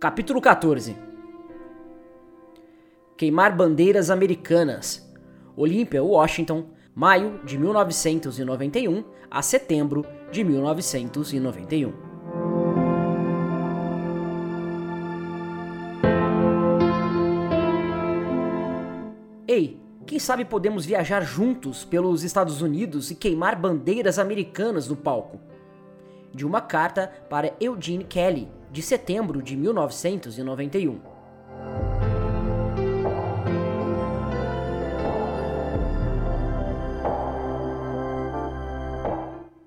Capítulo 14 Queimar bandeiras americanas. Olímpia, Washington, maio de 1991 a setembro de 1991. Ei, quem sabe podemos viajar juntos pelos Estados Unidos e queimar bandeiras americanas no palco? De uma carta para Eugene Kelly, de setembro de 1991.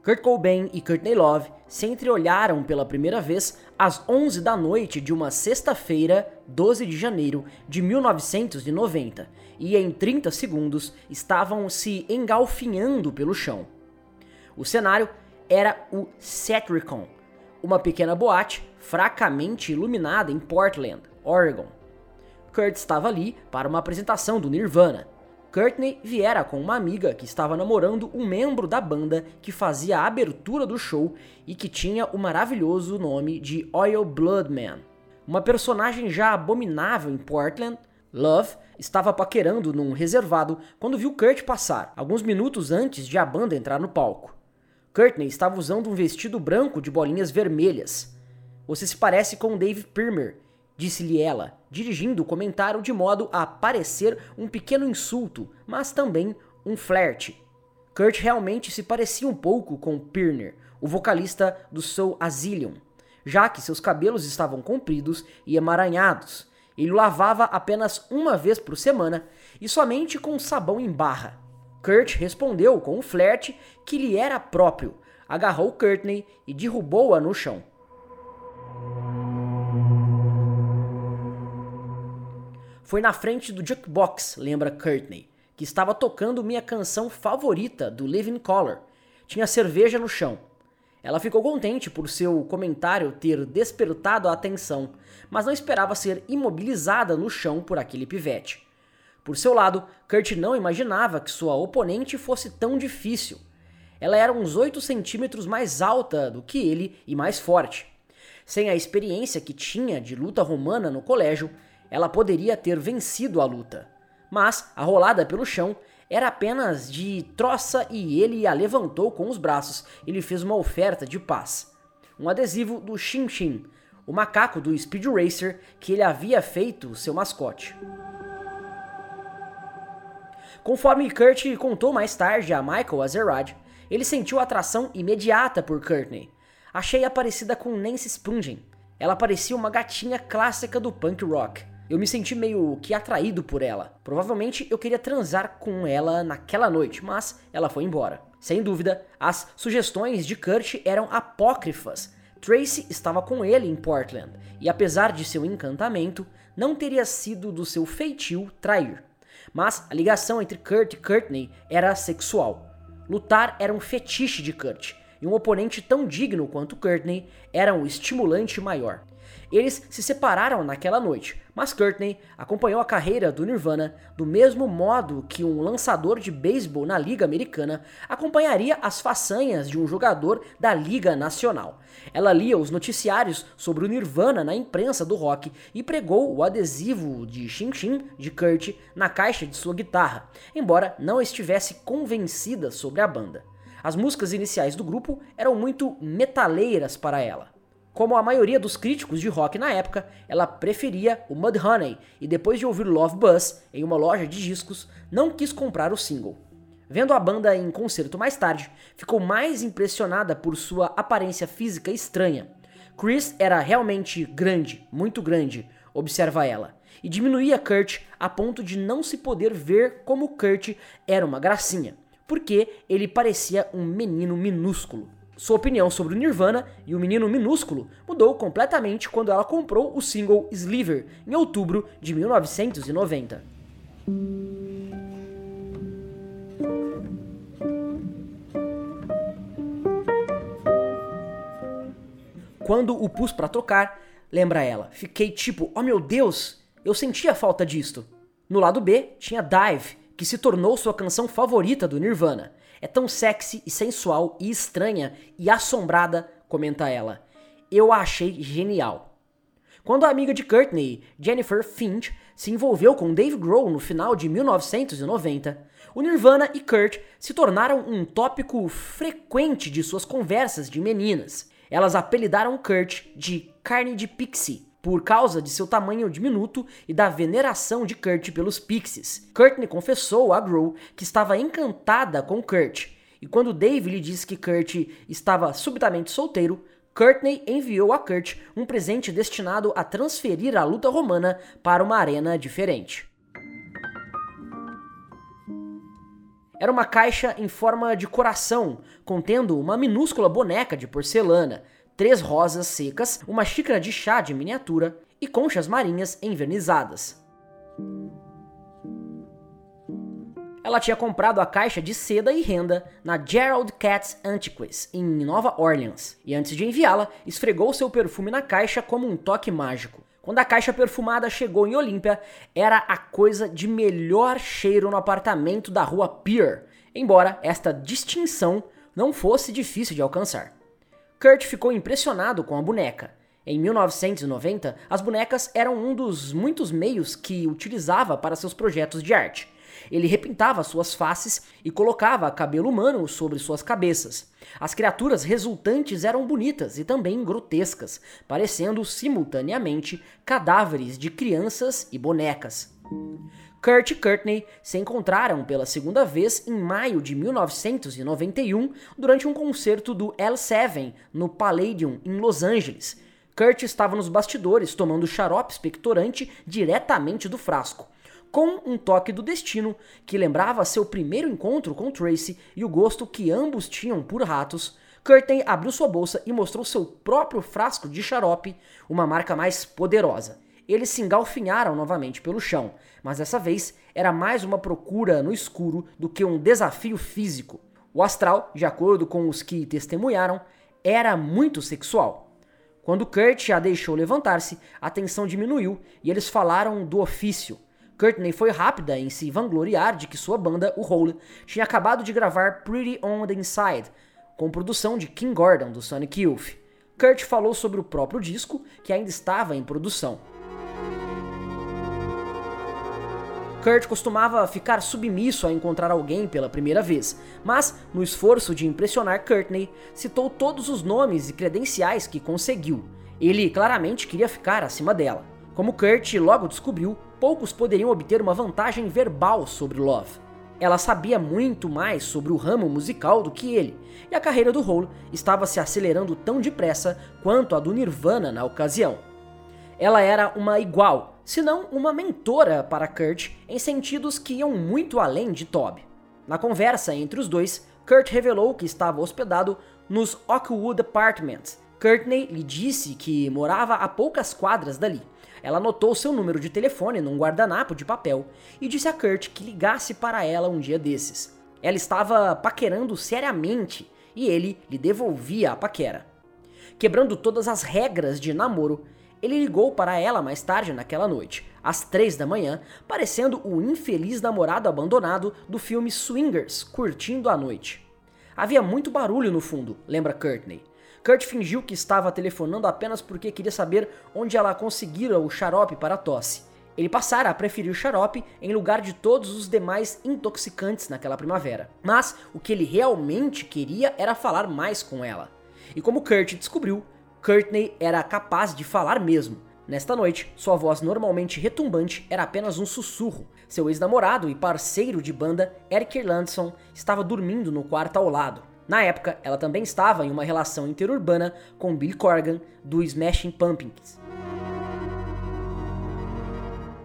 Kurt Cobain e Courtney Love se entreolharam pela primeira vez às 11 da noite de uma sexta-feira, 12 de janeiro de 1990, e em 30 segundos estavam se engalfinhando pelo chão. O cenário era o Satricon, uma pequena boate fracamente iluminada em Portland, Oregon. Kurt estava ali para uma apresentação do Nirvana. Courtney viera com uma amiga que estava namorando um membro da banda que fazia a abertura do show e que tinha o maravilhoso nome de Oil Blood Man. Uma personagem já abominável em Portland, Love estava paquerando num reservado quando viu Kurt passar, alguns minutos antes de a banda entrar no palco. Courtney estava usando um vestido branco de bolinhas vermelhas. Você se parece com Dave Pirmer, disse-lhe ela, dirigindo o comentário de modo a parecer um pequeno insulto, mas também um flerte. Kurt realmente se parecia um pouco com Pirner, o vocalista do Soul Asylum, já que seus cabelos estavam compridos e emaranhados. Ele o lavava apenas uma vez por semana e somente com sabão em barra. Kurt respondeu com um flerte que lhe era próprio, agarrou Courtney e derrubou-a no chão. Foi na frente do jukebox, lembra Courtney, que estava tocando minha canção favorita do Living Color. Tinha cerveja no chão. Ela ficou contente por seu comentário ter despertado a atenção, mas não esperava ser imobilizada no chão por aquele pivete. Por seu lado, Kurt não imaginava que sua oponente fosse tão difícil. Ela era uns 8 centímetros mais alta do que ele e mais forte. Sem a experiência que tinha de luta romana no colégio, ela poderia ter vencido a luta. Mas a rolada pelo chão era apenas de troça e ele a levantou com os braços e lhe fez uma oferta de paz. Um adesivo do Shin Shin, o macaco do Speed Racer que ele havia feito seu mascote. Conforme Kurt contou mais tarde a Michael Azerrad, ele sentiu atração imediata por Courtney. Achei-a parecida com Nancy Spungen. Ela parecia uma gatinha clássica do punk rock. Eu me senti meio que atraído por ela. Provavelmente eu queria transar com ela naquela noite, mas ela foi embora. Sem dúvida, as sugestões de Kurt eram apócrifas. Tracy estava com ele em Portland, e apesar de seu encantamento, não teria sido do seu feitio trair. Mas a ligação entre Kurt e Courtney era sexual. Lutar era um fetiche de Kurt, e um oponente tão digno quanto Courtney era um estimulante maior. Eles se separaram naquela noite, mas Courtney acompanhou a carreira do Nirvana do mesmo modo que um lançador de beisebol na Liga Americana acompanharia as façanhas de um jogador da Liga Nacional. Ela lia os noticiários sobre o Nirvana na imprensa do rock e pregou o adesivo de Shin Shin de Kurt na caixa de sua guitarra, embora não estivesse convencida sobre a banda. As músicas iniciais do grupo eram muito metaleiras para ela. Como a maioria dos críticos de rock na época, ela preferia o Mudhoney e depois de ouvir Love Buzz em uma loja de discos, não quis comprar o single. Vendo a banda em concerto mais tarde, ficou mais impressionada por sua aparência física estranha. Chris era realmente grande, muito grande, observa ela, e diminuía Kurt a ponto de não se poder ver como Kurt era uma gracinha, porque ele parecia um menino minúsculo. Sua opinião sobre o Nirvana e o menino minúsculo mudou completamente quando ela comprou o single Sliver em outubro de 1990. Quando o pus para tocar, lembra ela, fiquei tipo, oh meu Deus, eu sentia falta disto. No lado B tinha Dive, que se tornou sua canção favorita do Nirvana. É tão sexy e sensual e estranha e assombrada, comenta ela. Eu achei genial. Quando a amiga de Courtney, Jennifer Finch, se envolveu com Dave Grohl no final de 1990, o Nirvana e Kurt se tornaram um tópico frequente de suas conversas de meninas. Elas apelidaram Kurt de carne de pixie por causa de seu tamanho diminuto e da veneração de Kurt pelos pixies. Courtney confessou a Grohl que estava encantada com Kurt, e quando Dave lhe disse que Kurt estava subitamente solteiro, Courtney enviou a Kurt um presente destinado a transferir a luta romana para uma arena diferente. Era uma caixa em forma de coração, contendo uma minúscula boneca de porcelana, três rosas secas, uma xícara de chá de miniatura e conchas marinhas envernizadas. Ela tinha comprado a caixa de seda e renda na Gerald Katz Antiques, em Nova Orleans, e antes de enviá-la, esfregou seu perfume na caixa como um toque mágico. Quando a caixa perfumada chegou em Olímpia, era a coisa de melhor cheiro no apartamento da rua Pier, embora esta distinção não fosse difícil de alcançar. Kurt ficou impressionado com a boneca. Em 1990, as bonecas eram um dos muitos meios que utilizava para seus projetos de arte. Ele repintava suas faces e colocava cabelo humano sobre suas cabeças. As criaturas resultantes eram bonitas e também grotescas, parecendo simultaneamente cadáveres de crianças e bonecas. Kurt e Courtney se encontraram pela segunda vez em maio de 1991 durante um concerto do L7 no Palladium em Los Angeles. Kurt estava nos bastidores tomando xarope expectorante diretamente do frasco com um toque do destino que lembrava seu primeiro encontro com Tracy e o gosto que ambos tinham por ratos, Curtin abriu sua bolsa e mostrou seu próprio frasco de xarope, uma marca mais poderosa. Eles se engalfinharam novamente pelo chão, mas dessa vez era mais uma procura no escuro do que um desafio físico. O astral, de acordo com os que testemunharam, era muito sexual. Quando Kurt a deixou levantar-se, a tensão diminuiu e eles falaram do ofício. Courtney foi rápida em se vangloriar de que sua banda, o Hole, tinha acabado de gravar Pretty on the Inside, com produção de King Gordon do Sonic Youth. Kurt falou sobre o próprio disco, que ainda estava em produção. Kurt costumava ficar submisso a encontrar alguém pela primeira vez, mas, no esforço de impressionar Courtney, citou todos os nomes e credenciais que conseguiu. Ele claramente queria ficar acima dela. Como Kurt logo descobriu, poucos poderiam obter uma vantagem verbal sobre Love. Ela sabia muito mais sobre o ramo musical do que ele, e a carreira do Hole estava se acelerando tão depressa quanto a do Nirvana na ocasião. Ela era uma igual, se não uma mentora para Kurt em sentidos que iam muito além de Toby. Na conversa entre os dois, Kurt revelou que estava hospedado nos Oakwood Apartments. Courtney lhe disse que morava a poucas quadras dali ela anotou seu número de telefone num guardanapo de papel e disse a Kurt que ligasse para ela um dia desses. Ela estava paquerando seriamente e ele lhe devolvia a paquera. Quebrando todas as regras de namoro, ele ligou para ela mais tarde naquela noite, às três da manhã, parecendo o infeliz namorado abandonado do filme Swingers, curtindo a noite. Havia muito barulho no fundo, lembra Courtney. Kurt fingiu que estava telefonando apenas porque queria saber onde ela conseguira o xarope para a tosse. Ele passara a preferir o xarope em lugar de todos os demais intoxicantes naquela primavera. Mas o que ele realmente queria era falar mais com ela. E como Kurt descobriu, Courtney era capaz de falar mesmo. Nesta noite, sua voz normalmente retumbante era apenas um sussurro. Seu ex-namorado e parceiro de banda, Eric Erlandson, estava dormindo no quarto ao lado. Na época, ela também estava em uma relação interurbana com Billy Corgan, do Smashing Pumpkins.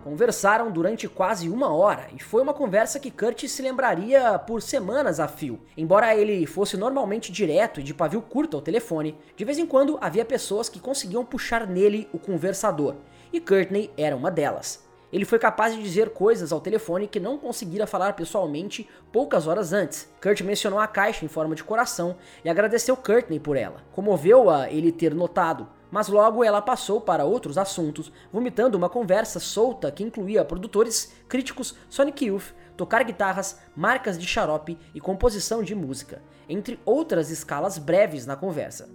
Conversaram durante quase uma hora e foi uma conversa que Kurt se lembraria por semanas a fio. Embora ele fosse normalmente direto e de pavio curto ao telefone, de vez em quando havia pessoas que conseguiam puxar nele o conversador, e Courtney era uma delas. Ele foi capaz de dizer coisas ao telefone que não conseguira falar pessoalmente poucas horas antes. Kurt mencionou a caixa em forma de coração e agradeceu Courtney por ela. Comoveu-a ele ter notado, mas logo ela passou para outros assuntos, vomitando uma conversa solta que incluía produtores, críticos, Sonic Youth, tocar guitarras, marcas de xarope e composição de música, entre outras escalas breves na conversa.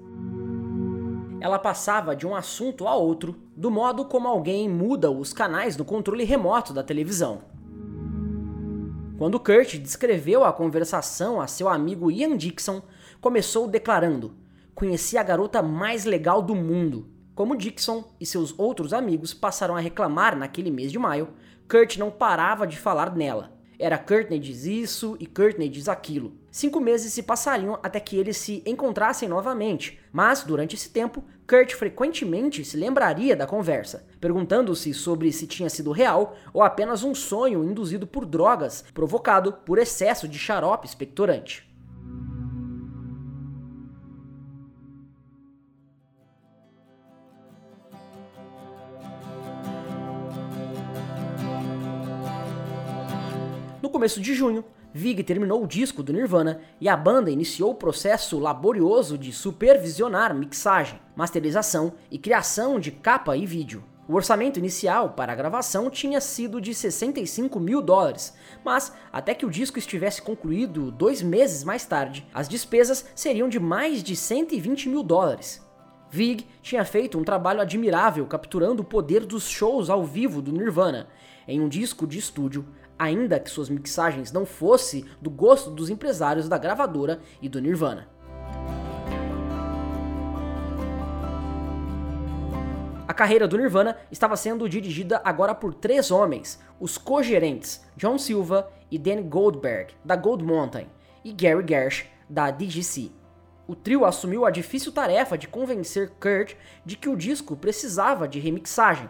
Ela passava de um assunto a outro do modo como alguém muda os canais no controle remoto da televisão. Quando Kurt descreveu a conversação a seu amigo Ian Dixon, começou declarando: Conheci a garota mais legal do mundo. Como Dixon e seus outros amigos passaram a reclamar naquele mês de maio, Kurt não parava de falar nela. Era Courtney diz isso e Courtney diz aquilo. Cinco meses se passariam até que eles se encontrassem novamente, mas durante esse tempo, Kurt frequentemente se lembraria da conversa, perguntando-se sobre se tinha sido real ou apenas um sonho induzido por drogas provocado por excesso de xarope expectorante. No começo de junho, Vig terminou o disco do Nirvana e a banda iniciou o processo laborioso de supervisionar mixagem, masterização e criação de capa e vídeo. O orçamento inicial para a gravação tinha sido de 65 mil dólares, mas até que o disco estivesse concluído dois meses mais tarde, as despesas seriam de mais de 120 mil dólares. Vig tinha feito um trabalho admirável capturando o poder dos shows ao vivo do Nirvana em um disco de estúdio ainda que suas mixagens não fossem do gosto dos empresários da gravadora e do Nirvana. A carreira do Nirvana estava sendo dirigida agora por três homens, os co-gerentes John Silva e Danny Goldberg, da Gold Mountain, e Gary Gersh, da DGC. O trio assumiu a difícil tarefa de convencer Kurt de que o disco precisava de remixagem,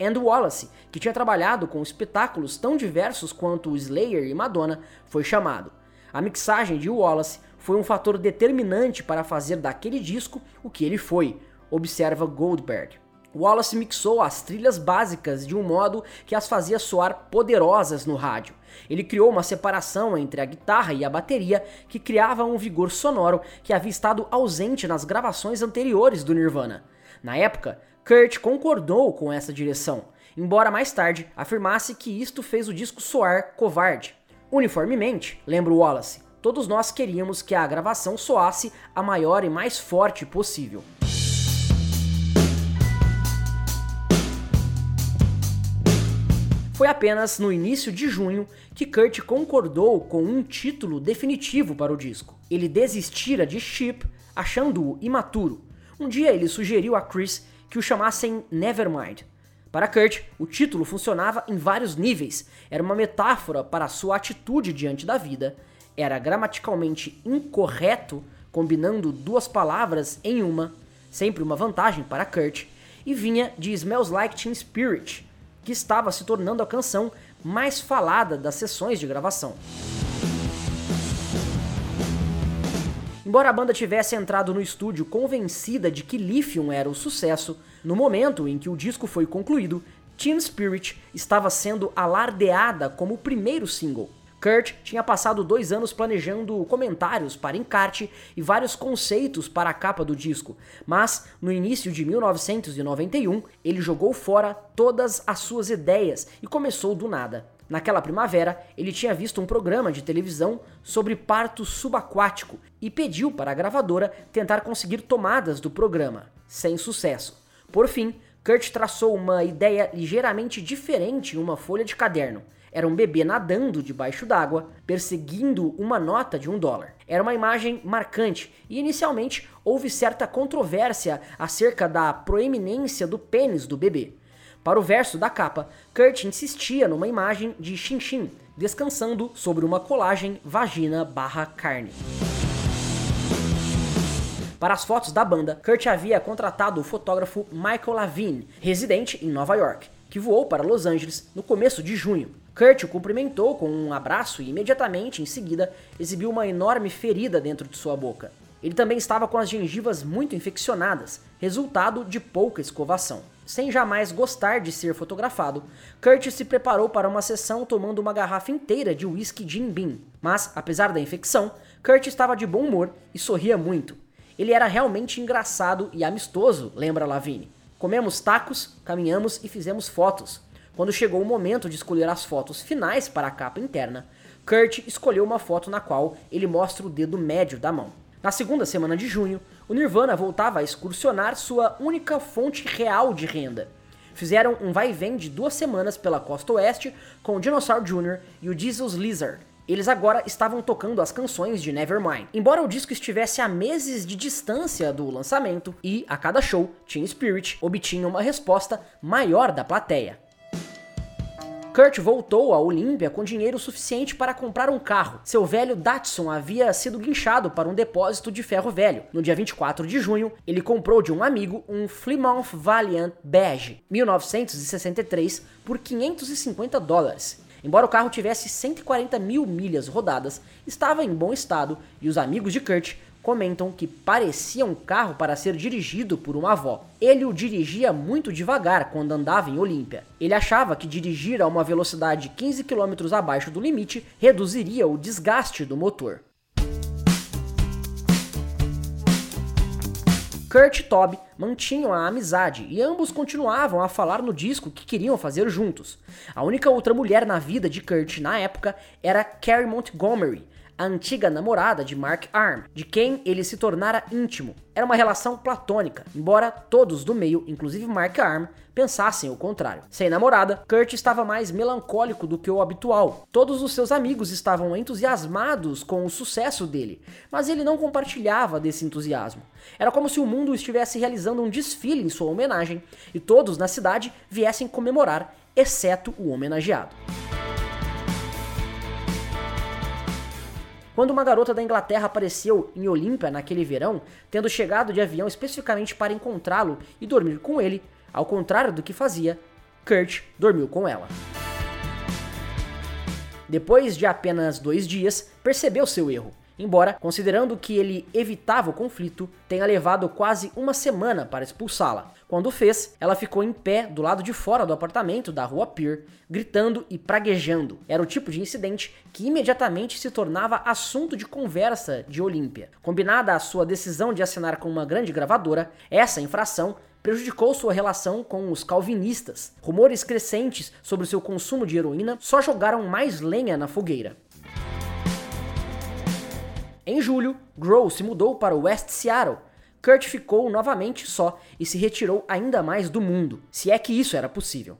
and Wallace, que tinha trabalhado com espetáculos tão diversos quanto Slayer e Madonna, foi chamado. A mixagem de Wallace foi um fator determinante para fazer daquele disco o que ele foi, observa Goldberg. Wallace mixou as trilhas básicas de um modo que as fazia soar poderosas no rádio. Ele criou uma separação entre a guitarra e a bateria que criava um vigor sonoro que havia estado ausente nas gravações anteriores do Nirvana. Na época, Kurt concordou com essa direção, embora mais tarde afirmasse que isto fez o disco soar covarde. Uniformemente, lembra Wallace, todos nós queríamos que a gravação soasse a maior e mais forte possível. Foi apenas no início de junho que Kurt concordou com um título definitivo para o disco. Ele desistira de Chip, achando-o imaturo. Um dia ele sugeriu a Chris que o chamassem Nevermind. Para Kurt, o título funcionava em vários níveis. Era uma metáfora para a sua atitude diante da vida. Era gramaticalmente incorreto, combinando duas palavras em uma, sempre uma vantagem para Kurt, e vinha de Smells Like Teen Spirit, que estava se tornando a canção mais falada das sessões de gravação. Embora a banda tivesse entrado no estúdio convencida de que Lithium era o sucesso, no momento em que o disco foi concluído, Teen Spirit estava sendo alardeada como o primeiro single. Kurt tinha passado dois anos planejando comentários para encarte e vários conceitos para a capa do disco, mas no início de 1991 ele jogou fora todas as suas ideias e começou do nada. Naquela primavera, ele tinha visto um programa de televisão sobre parto subaquático e pediu para a gravadora tentar conseguir tomadas do programa, sem sucesso. Por fim, Kurt traçou uma ideia ligeiramente diferente em uma folha de caderno. Era um bebê nadando debaixo d'água, perseguindo uma nota de um dólar. Era uma imagem marcante e inicialmente houve certa controvérsia acerca da proeminência do pênis do bebê. Para o verso da capa, Kurt insistia numa imagem de Shin descansando sobre uma colagem vagina barra carne. Para as fotos da banda, Kurt havia contratado o fotógrafo Michael Lavine, residente em Nova York, que voou para Los Angeles no começo de junho. Kurt o cumprimentou com um abraço e imediatamente em seguida exibiu uma enorme ferida dentro de sua boca. Ele também estava com as gengivas muito infeccionadas, resultado de pouca escovação. Sem jamais gostar de ser fotografado, Kurt se preparou para uma sessão tomando uma garrafa inteira de whisky Jim Beam. Mas, apesar da infecção, Kurt estava de bom humor e sorria muito. Ele era realmente engraçado e amistoso, lembra Lavigne. Comemos tacos, caminhamos e fizemos fotos. Quando chegou o momento de escolher as fotos finais para a capa interna, Kurt escolheu uma foto na qual ele mostra o dedo médio da mão. Na segunda semana de junho, o Nirvana voltava a excursionar sua única fonte real de renda. fizeram um vai e vem de duas semanas pela costa oeste com o Dinosaur Jr. e o Jesus Lizard. Eles agora estavam tocando as canções de Nevermind. Embora o disco estivesse a meses de distância do lançamento, e a cada show, Team Spirit obtinha uma resposta maior da plateia. Kurt voltou à Olímpia com dinheiro suficiente para comprar um carro. Seu velho Datsun havia sido guinchado para um depósito de ferro velho. No dia 24 de junho, ele comprou de um amigo um Plymouth Valiant Beige 1963 por 550 dólares. Embora o carro tivesse 140 mil milhas rodadas, estava em bom estado e os amigos de Kurt comentam que parecia um carro para ser dirigido por uma avó. Ele o dirigia muito devagar quando andava em Olímpia. Ele achava que dirigir a uma velocidade 15 km abaixo do limite reduziria o desgaste do motor. Kurt e Toby mantinham a amizade e ambos continuavam a falar no disco que queriam fazer juntos. A única outra mulher na vida de Kurt na época era Carrie Montgomery, a antiga namorada de Mark Arm, de quem ele se tornara íntimo. Era uma relação platônica, embora todos do meio, inclusive Mark Arm, pensassem o contrário. Sem namorada, Kurt estava mais melancólico do que o habitual. Todos os seus amigos estavam entusiasmados com o sucesso dele, mas ele não compartilhava desse entusiasmo. Era como se o mundo estivesse realizando um desfile em sua homenagem e todos na cidade viessem comemorar, exceto o homenageado. Quando uma garota da Inglaterra apareceu em Olímpia naquele verão, tendo chegado de avião especificamente para encontrá-lo e dormir com ele, ao contrário do que fazia, Kurt dormiu com ela. Depois de apenas dois dias, percebeu seu erro embora, considerando que ele evitava o conflito, tenha levado quase uma semana para expulsá-la. Quando fez, ela ficou em pé do lado de fora do apartamento da rua Pier, gritando e praguejando. Era o tipo de incidente que imediatamente se tornava assunto de conversa de Olímpia. Combinada à sua decisão de assinar com uma grande gravadora, essa infração prejudicou sua relação com os calvinistas. Rumores crescentes sobre seu consumo de heroína só jogaram mais lenha na fogueira. Em julho, Grohl se mudou para West Seattle. Kurt ficou novamente só e se retirou ainda mais do mundo, se é que isso era possível.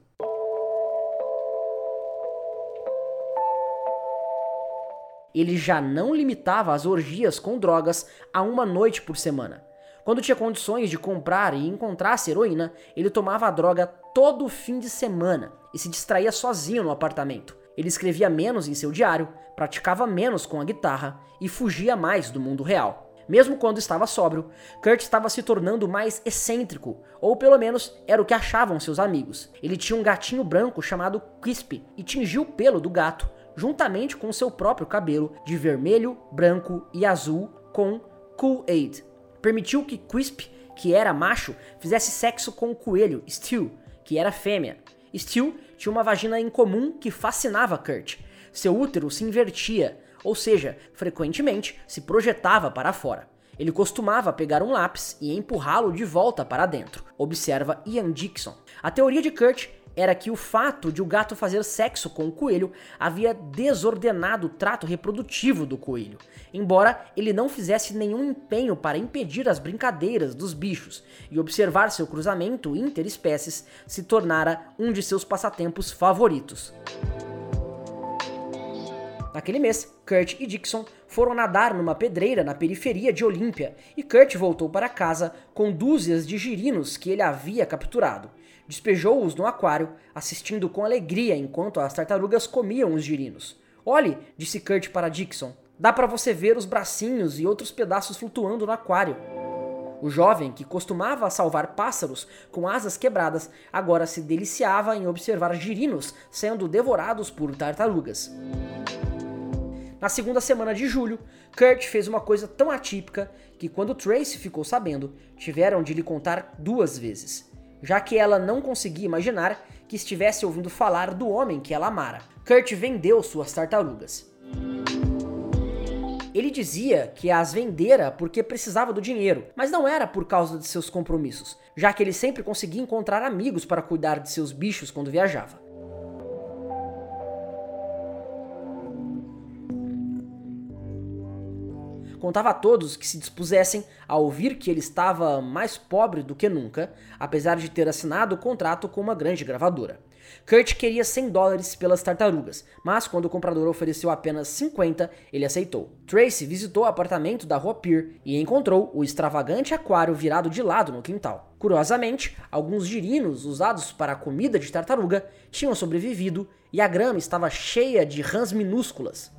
Ele já não limitava as orgias com drogas a uma noite por semana. Quando tinha condições de comprar e encontrasse heroína, ele tomava a droga todo fim de semana e se distraía sozinho no apartamento. Ele escrevia menos em seu diário, praticava menos com a guitarra e fugia mais do mundo real. Mesmo quando estava sóbrio, Kurt estava se tornando mais excêntrico, ou pelo menos era o que achavam seus amigos. Ele tinha um gatinho branco chamado Quisp e tingiu o pelo do gato, juntamente com seu próprio cabelo, de vermelho, branco e azul com Kool-Aid. Permitiu que Quisp, que era macho, fizesse sexo com o coelho, Stu, que era fêmea. Stu tinha uma vagina incomum que fascinava Kurt. Seu útero se invertia, ou seja, frequentemente se projetava para fora. Ele costumava pegar um lápis e empurrá-lo de volta para dentro, observa Ian Dixon. A teoria de Kurt era que o fato de o gato fazer sexo com o coelho havia desordenado o trato reprodutivo do coelho, embora ele não fizesse nenhum empenho para impedir as brincadeiras dos bichos, e observar seu cruzamento interespécies se tornara um de seus passatempos favoritos. Naquele mês, Kurt e Dixon foram nadar numa pedreira na periferia de Olímpia e Kurt voltou para casa com dúzias de girinos que ele havia capturado. Despejou-os no aquário, assistindo com alegria enquanto as tartarugas comiam os girinos. Olhe, disse Kurt para Dixon, dá para você ver os bracinhos e outros pedaços flutuando no aquário. O jovem, que costumava salvar pássaros com asas quebradas, agora se deliciava em observar girinos sendo devorados por tartarugas. Na segunda semana de julho, Kurt fez uma coisa tão atípica que, quando Tracy ficou sabendo, tiveram de lhe contar duas vezes já que ela não conseguia imaginar que estivesse ouvindo falar do homem que ela amara. Kurt vendeu suas tartarugas. Ele dizia que as vendera porque precisava do dinheiro, mas não era por causa de seus compromissos, já que ele sempre conseguia encontrar amigos para cuidar de seus bichos quando viajava. Contava a todos que se dispusessem a ouvir que ele estava mais pobre do que nunca, apesar de ter assinado o contrato com uma grande gravadora. Kurt queria 100 dólares pelas tartarugas, mas quando o comprador ofereceu apenas 50, ele aceitou. Tracy visitou o apartamento da rua Pier e encontrou o extravagante aquário virado de lado no quintal. Curiosamente, alguns girinos usados para a comida de tartaruga tinham sobrevivido e a grama estava cheia de rãs minúsculas.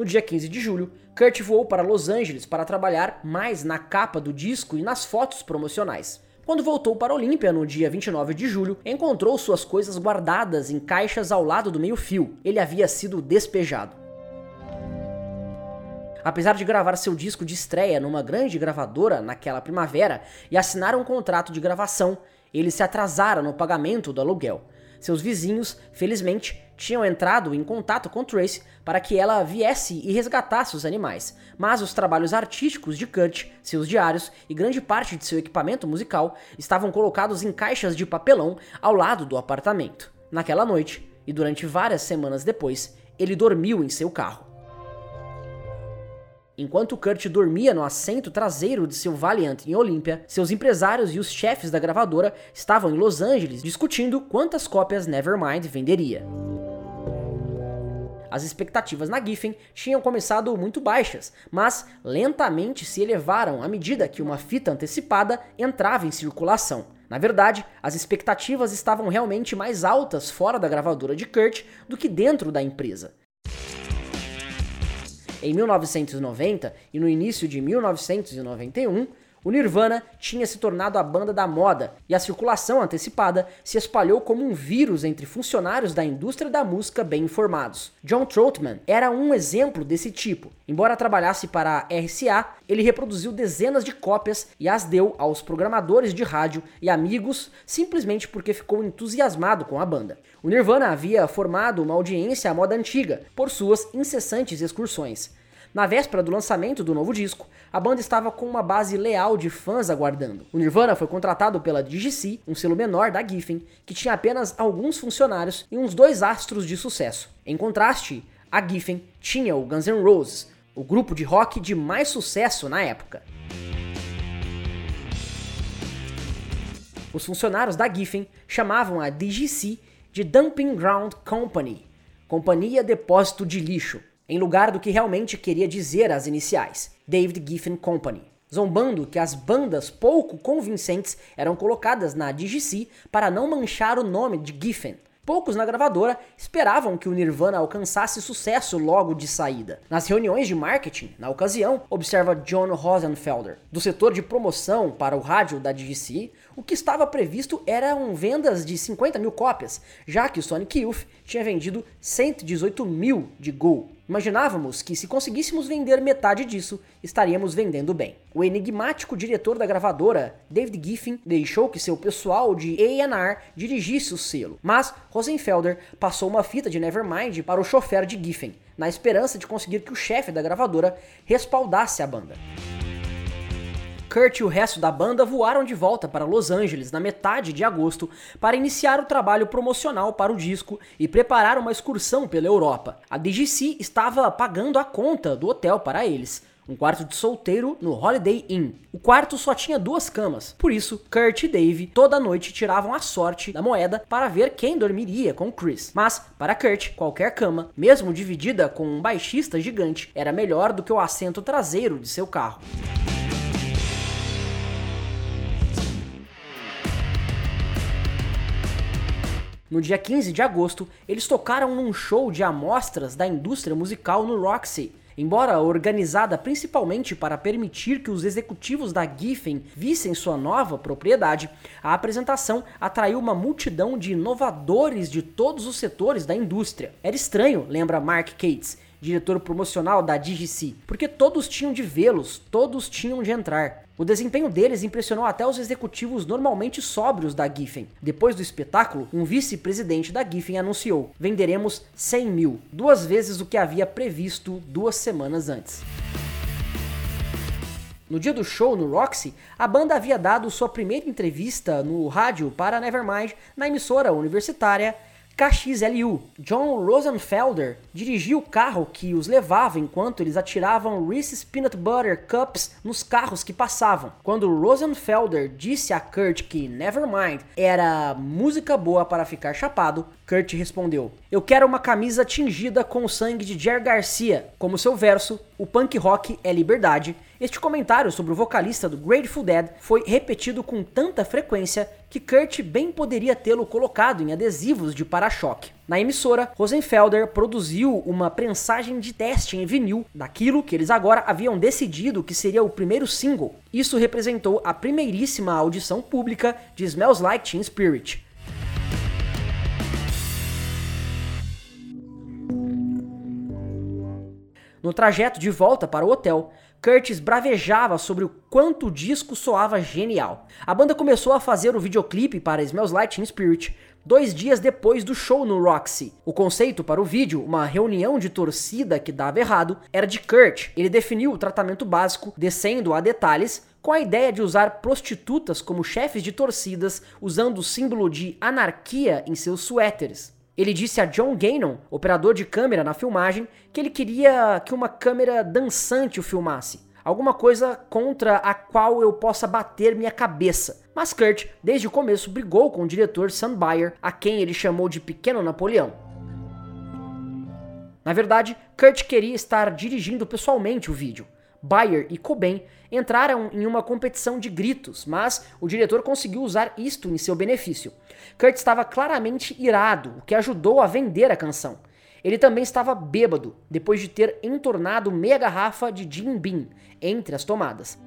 No dia 15 de julho, Kurt voou para Los Angeles para trabalhar mais na capa do disco e nas fotos promocionais. Quando voltou para Olímpia no dia 29 de julho, encontrou suas coisas guardadas em caixas ao lado do meio-fio. Ele havia sido despejado. Apesar de gravar seu disco de estreia numa grande gravadora naquela primavera e assinar um contrato de gravação, ele se atrasara no pagamento do aluguel. Seus vizinhos, felizmente, tinham entrado em contato com Tracy para que ela viesse e resgatasse os animais, mas os trabalhos artísticos de Kurt, seus diários e grande parte de seu equipamento musical estavam colocados em caixas de papelão ao lado do apartamento. Naquela noite, e durante várias semanas depois, ele dormiu em seu carro. Enquanto Kurt dormia no assento traseiro de seu Valiant em Olímpia, seus empresários e os chefes da gravadora estavam em Los Angeles discutindo quantas cópias Nevermind venderia. As expectativas na Giffen tinham começado muito baixas, mas lentamente se elevaram à medida que uma fita antecipada entrava em circulação. Na verdade, as expectativas estavam realmente mais altas fora da gravadora de Kurt do que dentro da empresa. Em 1990 e no início de 1991, o Nirvana tinha se tornado a banda da moda e a circulação antecipada se espalhou como um vírus entre funcionários da indústria da música bem informados. John Troutman era um exemplo desse tipo. Embora trabalhasse para a RCA, ele reproduziu dezenas de cópias e as deu aos programadores de rádio e amigos simplesmente porque ficou entusiasmado com a banda. O Nirvana havia formado uma audiência à moda antiga por suas incessantes excursões. Na véspera do lançamento do novo disco, a banda estava com uma base leal de fãs aguardando. O Nirvana foi contratado pela DGC, um selo menor da Giffen, que tinha apenas alguns funcionários e uns dois astros de sucesso. Em contraste, a Giffen tinha o Guns N' Roses, o grupo de rock de mais sucesso na época. Os funcionários da Giffen chamavam a DGC de Dumping Ground Company, Companhia Depósito de Lixo, em lugar do que realmente queria dizer as iniciais, David Giffen Company, zombando que as bandas pouco convincentes eram colocadas na DGC para não manchar o nome de Giffen. Poucos na gravadora esperavam que o Nirvana alcançasse sucesso logo de saída. Nas reuniões de marketing, na ocasião, observa John Rosenfelder, do setor de promoção para o rádio da DGC, o que estava previsto eram vendas de 50 mil cópias, já que o Sonic Youth tinha vendido 118 mil de Go. Imaginávamos que se conseguíssemos vender metade disso, estaríamos vendendo bem. O enigmático diretor da gravadora, David Giffen, deixou que seu pessoal de A&R dirigisse o selo, mas Rosenfelder passou uma fita de Nevermind para o chofer de Giffen, na esperança de conseguir que o chefe da gravadora respaldasse a banda. Kurt e o resto da banda voaram de volta para Los Angeles na metade de agosto para iniciar o trabalho promocional para o disco e preparar uma excursão pela Europa. A DGC estava pagando a conta do hotel para eles, um quarto de solteiro no Holiday Inn. O quarto só tinha duas camas, por isso Kurt e Dave toda noite tiravam a sorte da moeda para ver quem dormiria com Chris. Mas, para Kurt, qualquer cama, mesmo dividida com um baixista gigante, era melhor do que o assento traseiro de seu carro. No dia 15 de agosto, eles tocaram num show de amostras da indústria musical no Roxy. Embora organizada principalmente para permitir que os executivos da Giffen vissem sua nova propriedade, a apresentação atraiu uma multidão de inovadores de todos os setores da indústria. Era estranho, lembra Mark Cates, diretor promocional da DGC, porque todos tinham de vê-los, todos tinham de entrar. O desempenho deles impressionou até os executivos normalmente sóbrios da Giffen. Depois do espetáculo, um vice-presidente da Giffen anunciou: venderemos 100 mil, duas vezes o que havia previsto duas semanas antes. No dia do show no Roxy, a banda havia dado sua primeira entrevista no rádio para Nevermind na emissora universitária KXLU. John Rosenfelder dirigia o carro que os levava enquanto eles atiravam Reese's Peanut Butter Cups nos carros que passavam. Quando Rosenfelder disse a Kurt que Nevermind era música boa para ficar chapado, Kurt respondeu: Eu quero uma camisa tingida com o sangue de Jer Garcia. Como seu verso, o punk rock é liberdade. Este comentário sobre o vocalista do Grateful Dead foi repetido com tanta frequência que Kurt bem poderia tê-lo colocado em adesivos de para-choque. Na emissora, Rosenfelder produziu uma prensagem de teste em vinil daquilo que eles agora haviam decidido que seria o primeiro single. Isso representou a primeiríssima audição pública de Smells Like Teen Spirit. No trajeto de volta para o hotel, Curtis bravejava sobre o quanto o disco soava genial. A banda começou a fazer o videoclipe para Smells Like Teen Spirit dois dias depois do show no Roxy. O conceito para o vídeo, uma reunião de torcida que dava errado, era de Kurt. Ele definiu o tratamento básico, descendo a detalhes, com a ideia de usar prostitutas como chefes de torcidas, usando o símbolo de anarquia em seus suéteres. Ele disse a John Gannon, operador de câmera na filmagem, que ele queria que uma câmera dançante o filmasse. Alguma coisa contra a qual eu possa bater minha cabeça. Mas Kurt, desde o começo, brigou com o diretor Sam Bayer, a quem ele chamou de Pequeno Napoleão. Na verdade, Kurt queria estar dirigindo pessoalmente o vídeo. Bayer e Cobain entraram em uma competição de gritos, mas o diretor conseguiu usar isto em seu benefício. Kurt estava claramente irado, o que ajudou a vender a canção. Ele também estava bêbado, depois de ter entornado meia garrafa de Jim Beam entre as tomadas.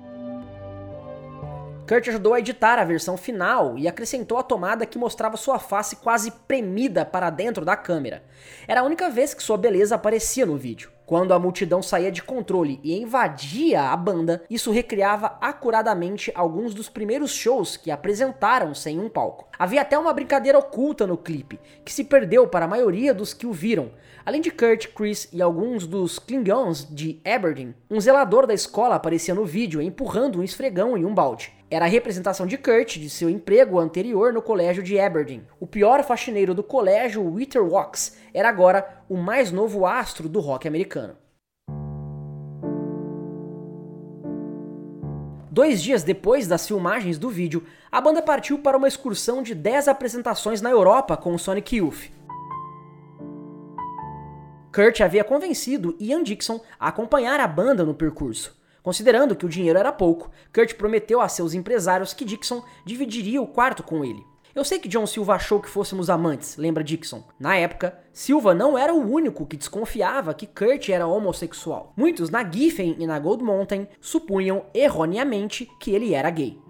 Kurt ajudou a editar a versão final e acrescentou a tomada que mostrava sua face quase premida para dentro da câmera. Era a única vez que sua beleza aparecia no vídeo. Quando a multidão saía de controle e invadia a banda, isso recriava acuradamente alguns dos primeiros shows que apresentaram sem um palco. Havia até uma brincadeira oculta no clipe, que se perdeu para a maioria dos que o viram. Além de Kurt, Chris e alguns dos Klingons de Aberdeen, um zelador da escola aparecia no vídeo empurrando um esfregão em um balde. Era a representação de Kurt de seu emprego anterior no colégio de Aberdeen. O pior faxineiro do colégio, Witter Wax, era agora o mais novo astro do rock americano. Dois dias depois das filmagens do vídeo, a banda partiu para uma excursão de 10 apresentações na Europa com o Sonic Youth. Kurt havia convencido Ian Dixon a acompanhar a banda no percurso. Considerando que o dinheiro era pouco, Kurt prometeu a seus empresários que Dixon dividiria o quarto com ele. Eu sei que John Silva achou que fôssemos amantes, lembra Dixon. Na época, Silva não era o único que desconfiava que Kurt era homossexual. Muitos na Giffen e na Gold Mountain supunham erroneamente que ele era gay.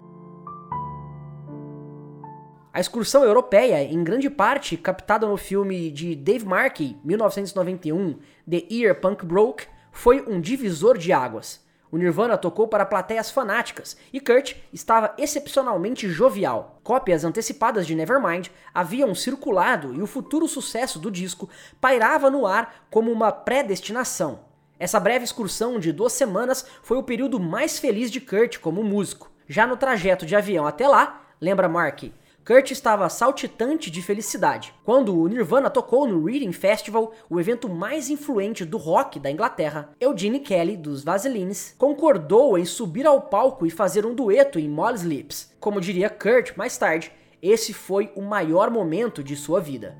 A excursão europeia, em grande parte captada no filme de Dave Markey, 1991, The Year Punk Broke, foi um divisor de águas. O Nirvana tocou para plateias fanáticas e Kurt estava excepcionalmente jovial. Cópias antecipadas de Nevermind haviam circulado e o futuro sucesso do disco pairava no ar como uma predestinação. Essa breve excursão de duas semanas foi o período mais feliz de Kurt como músico. Já no trajeto de avião até lá, lembra Mark, Kurt estava saltitante de felicidade. Quando o Nirvana tocou no Reading Festival, o evento mais influente do rock da Inglaterra, Eugene Kelly, dos Vaselines, concordou em subir ao palco e fazer um dueto em Molly's Lips. Como diria Kurt mais tarde, esse foi o maior momento de sua vida.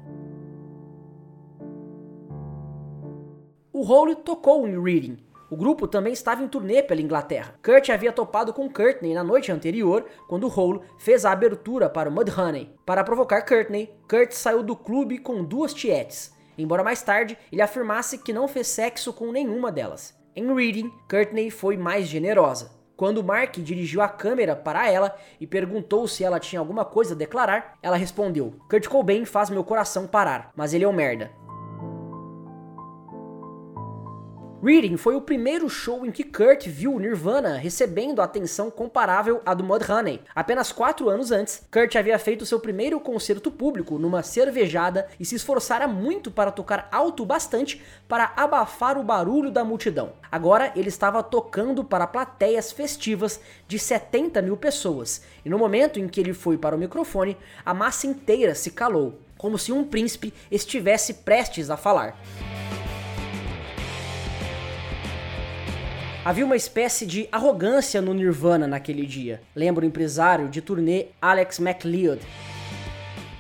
O Hole tocou em Reading, o grupo também estava em turnê pela Inglaterra. Kurt havia topado com Courtney na noite anterior, quando Hole fez a abertura para o Mudhoney. Para provocar Courtney, Kurt saiu do clube com duas tietes, embora mais tarde ele afirmasse que não fez sexo com nenhuma delas. Em Reading, Courtney foi mais generosa. Quando Mark dirigiu a câmera para ela e perguntou se ela tinha alguma coisa a declarar, ela respondeu: Kurt Cobain faz meu coração parar, mas ele é um merda. Reading foi o primeiro show em que Kurt viu Nirvana recebendo atenção comparável à do Mudhoney. Apenas quatro anos antes, Kurt havia feito seu primeiro concerto público numa cervejada e se esforçara muito para tocar alto bastante para abafar o barulho da multidão. Agora ele estava tocando para plateias festivas de 70 mil pessoas, e no momento em que ele foi para o microfone, a massa inteira se calou. como se um príncipe estivesse prestes a falar. Havia uma espécie de arrogância no Nirvana naquele dia. Lembra o empresário de turnê Alex MacLeod?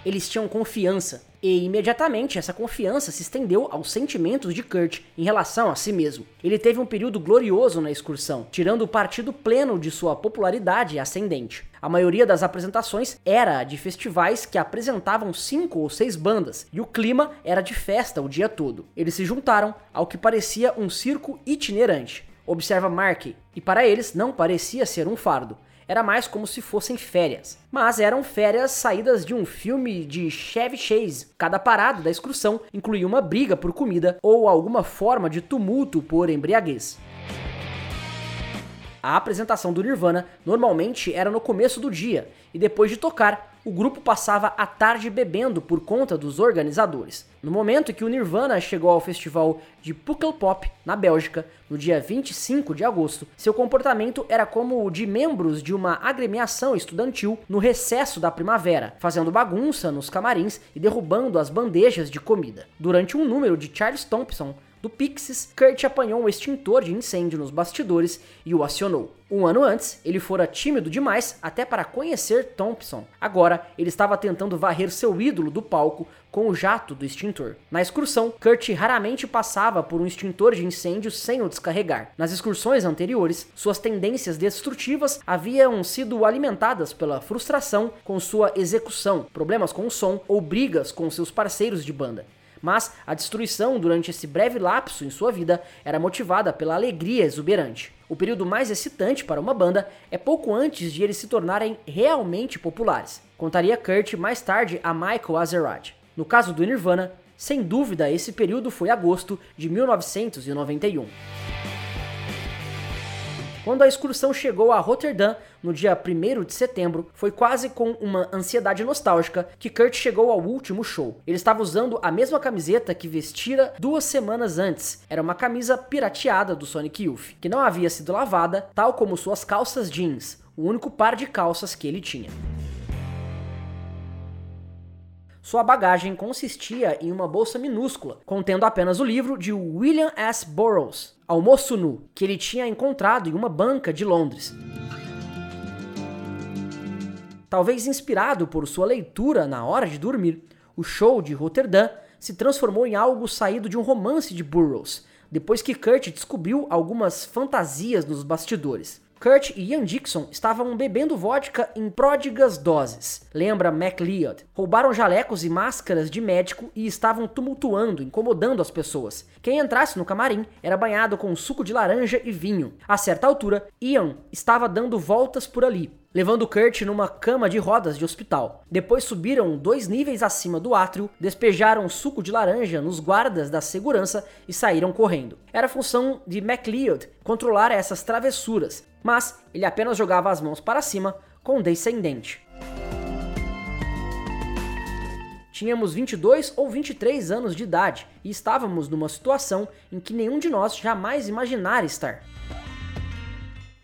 Eles tinham confiança, e imediatamente essa confiança se estendeu aos sentimentos de Kurt em relação a si mesmo. Ele teve um período glorioso na excursão, tirando o partido pleno de sua popularidade ascendente. A maioria das apresentações era de festivais que apresentavam cinco ou seis bandas, e o clima era de festa o dia todo. Eles se juntaram ao que parecia um circo itinerante observa Mark, e para eles não parecia ser um fardo. Era mais como se fossem férias. Mas eram férias saídas de um filme de Chevy Chase. Cada parada da excursão incluía uma briga por comida ou alguma forma de tumulto por embriaguez. A apresentação do Nirvana normalmente era no começo do dia, e depois de tocar, o grupo passava a tarde bebendo por conta dos organizadores. No momento em que o Nirvana chegou ao festival de Pukkelpop, na Bélgica, no dia 25 de agosto, seu comportamento era como o de membros de uma agremiação estudantil no recesso da primavera, fazendo bagunça nos camarins e derrubando as bandejas de comida. Durante um número de Charles Thompson, do Pixies, Kurt apanhou um extintor de incêndio nos bastidores e o acionou. Um ano antes, ele fora tímido demais até para conhecer Thompson. Agora, ele estava tentando varrer seu ídolo do palco com o jato do extintor. Na excursão, Kurt raramente passava por um extintor de incêndio sem o descarregar. Nas excursões anteriores, suas tendências destrutivas haviam sido alimentadas pela frustração com sua execução, problemas com o som ou brigas com seus parceiros de banda mas a destruição durante esse breve lapso em sua vida era motivada pela alegria exuberante. O período mais excitante para uma banda é pouco antes de eles se tornarem realmente populares. Contaria Kurt mais tarde a Michael Azerrad. No caso do Nirvana, sem dúvida esse período foi agosto de 1991. Quando a excursão chegou a Rotterdam no dia 1 de setembro, foi quase com uma ansiedade nostálgica que Kurt chegou ao último show. Ele estava usando a mesma camiseta que vestira duas semanas antes. Era uma camisa pirateada do Sonic Youth, que não havia sido lavada, tal como suas calças jeans, o único par de calças que ele tinha. Sua bagagem consistia em uma bolsa minúscula, contendo apenas o livro de William S. Burroughs, Almoço Nu, que ele tinha encontrado em uma banca de Londres. Talvez inspirado por sua leitura na hora de dormir, o show de Rotterdam se transformou em algo saído de um romance de Burroughs, depois que Kurt descobriu algumas fantasias nos bastidores. Kurt e Ian Dixon estavam bebendo vodka em pródigas doses, lembra MacLeod. Roubaram jalecos e máscaras de médico e estavam tumultuando, incomodando as pessoas. Quem entrasse no camarim era banhado com suco de laranja e vinho. A certa altura, Ian estava dando voltas por ali, levando Kurt numa cama de rodas de hospital. Depois subiram dois níveis acima do átrio, despejaram suco de laranja nos guardas da segurança e saíram correndo. Era função de MacLeod controlar essas travessuras, mas ele apenas jogava as mãos para cima com descendente. Tínhamos 22 ou 23 anos de idade e estávamos numa situação em que nenhum de nós jamais imaginara estar.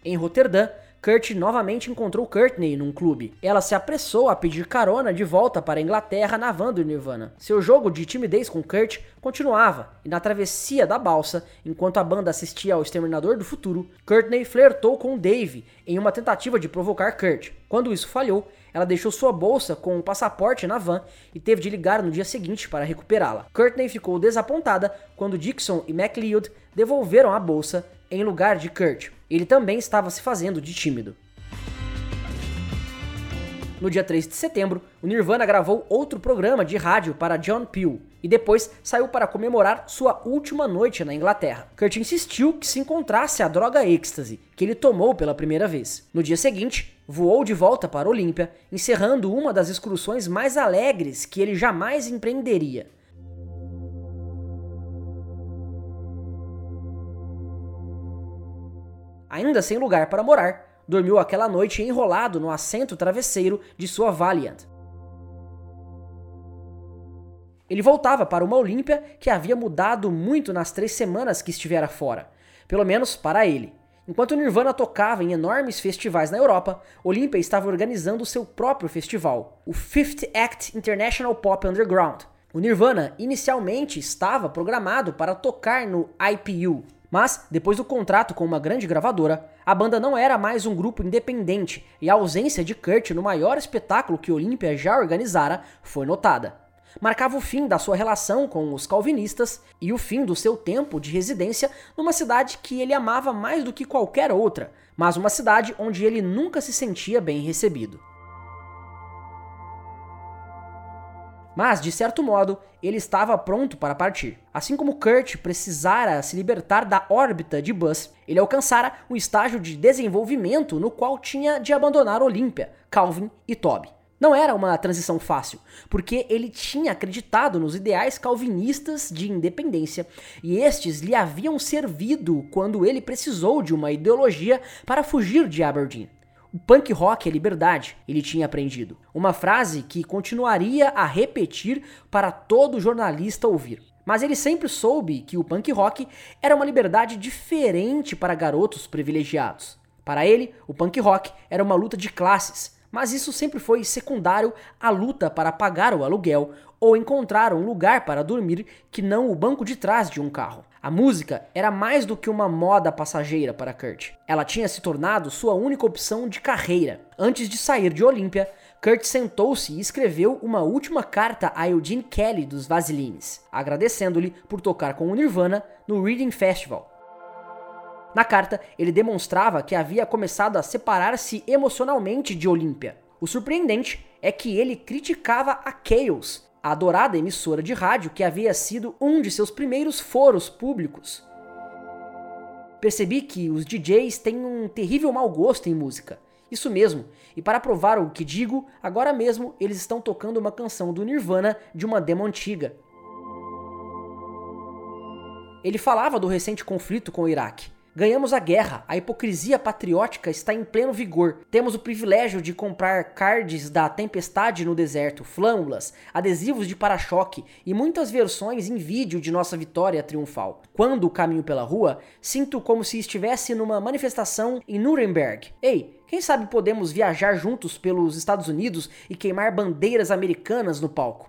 Em Roterdã, Kurt novamente encontrou Courtney num clube. Ela se apressou a pedir carona de volta para a Inglaterra na van do Nirvana. Seu jogo de timidez com Kurt continuava, e na travessia da balsa, enquanto a banda assistia ao Exterminador do Futuro, Courtney flertou com Dave em uma tentativa de provocar Kurt. Quando isso falhou, ela deixou sua bolsa com um passaporte na van e teve de ligar no dia seguinte para recuperá-la. Courtney ficou desapontada quando Dixon e MacLeod devolveram a bolsa em lugar de Kurt. Ele também estava se fazendo de tímido. No dia 3 de setembro, o Nirvana gravou outro programa de rádio para John Peel e depois saiu para comemorar sua última noite na Inglaterra. Kurt insistiu que se encontrasse a droga êxtase, que ele tomou pela primeira vez. No dia seguinte, voou de volta para Olímpia, encerrando uma das excursões mais alegres que ele jamais empreenderia. Ainda sem lugar para morar, dormiu aquela noite enrolado no assento travesseiro de sua Valiant. Ele voltava para uma Olímpia que havia mudado muito nas três semanas que estivera fora, pelo menos para ele. Enquanto Nirvana tocava em enormes festivais na Europa, Olympia estava organizando seu próprio festival, o Fifth Act International Pop Underground. O Nirvana inicialmente estava programado para tocar no IPU, mas depois do contrato com uma grande gravadora, a banda não era mais um grupo independente e a ausência de Kurt no maior espetáculo que Olympia já organizara foi notada marcava o fim da sua relação com os calvinistas e o fim do seu tempo de residência numa cidade que ele amava mais do que qualquer outra, mas uma cidade onde ele nunca se sentia bem recebido. Mas, de certo modo, ele estava pronto para partir. Assim como Kurt precisara se libertar da órbita de Buzz, ele alcançara um estágio de desenvolvimento no qual tinha de abandonar Olympia, Calvin e Toby. Não era uma transição fácil, porque ele tinha acreditado nos ideais calvinistas de independência e estes lhe haviam servido quando ele precisou de uma ideologia para fugir de Aberdeen. O punk rock é liberdade, ele tinha aprendido. Uma frase que continuaria a repetir para todo jornalista ouvir. Mas ele sempre soube que o punk rock era uma liberdade diferente para garotos privilegiados. Para ele, o punk rock era uma luta de classes mas isso sempre foi secundário à luta para pagar o aluguel ou encontrar um lugar para dormir que não o banco de trás de um carro. A música era mais do que uma moda passageira para Kurt. Ela tinha se tornado sua única opção de carreira. Antes de sair de Olímpia, Kurt sentou-se e escreveu uma última carta a Eugene Kelly dos Vasilines, agradecendo-lhe por tocar com o Nirvana no Reading Festival. Na carta, ele demonstrava que havia começado a separar-se emocionalmente de Olímpia. O surpreendente é que ele criticava a Chaos, a adorada emissora de rádio que havia sido um de seus primeiros foros públicos. Percebi que os DJs têm um terrível mau gosto em música. Isso mesmo, e para provar o que digo, agora mesmo eles estão tocando uma canção do Nirvana de uma demo antiga. Ele falava do recente conflito com o Iraque Ganhamos a guerra, a hipocrisia patriótica está em pleno vigor. Temos o privilégio de comprar cards da tempestade no deserto, flâmulas, adesivos de para-choque e muitas versões em vídeo de nossa vitória triunfal. Quando caminho pela rua, sinto como se estivesse numa manifestação em Nuremberg. Ei, quem sabe podemos viajar juntos pelos Estados Unidos e queimar bandeiras americanas no palco?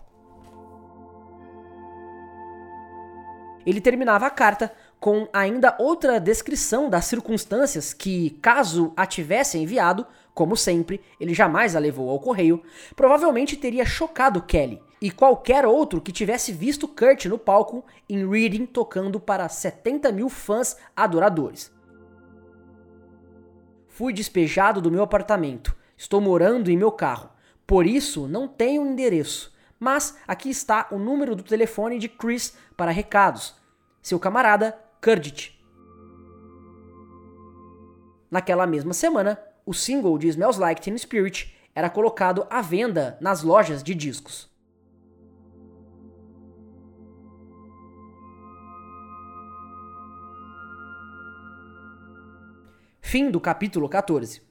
Ele terminava a carta com ainda outra descrição das circunstâncias que, caso a tivesse enviado, como sempre, ele jamais a levou ao correio, provavelmente teria chocado Kelly e qualquer outro que tivesse visto Kurt no palco em Reading tocando para 70 mil fãs adoradores. Fui despejado do meu apartamento. Estou morando em meu carro. Por isso, não tenho endereço. Mas aqui está o número do telefone de Chris para recados. Seu camarada Kurdit. Naquela mesma semana, o single de Smells Like Teen Spirit era colocado à venda nas lojas de discos. Fim do capítulo 14.